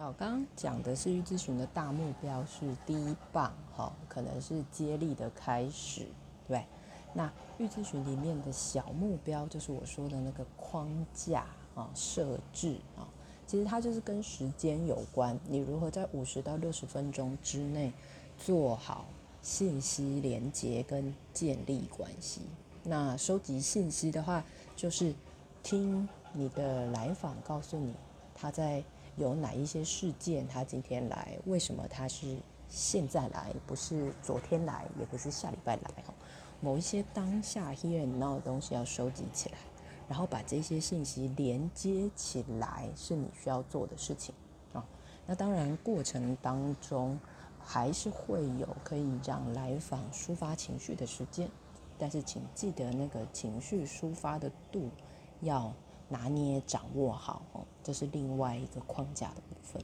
好，刚刚讲的是预咨询的大目标是第一棒，哈，可能是接力的开始，对。那预咨询里面的小目标，就是我说的那个框架啊，设置啊，其实它就是跟时间有关。你如何在五十到六十分钟之内做好信息连接跟建立关系？那收集信息的话，就是听你的来访告诉你他在。有哪一些事件？他今天来，为什么他是现在来，不是昨天来，也不是下礼拜来？哈，某一些当下 here and now 的东西要收集起来，然后把这些信息连接起来，是你需要做的事情啊。那当然，过程当中还是会有可以让来访抒发情绪的时间，但是请记得那个情绪抒发的度要。拿捏、掌握好哦，这是另外一个框架的部分。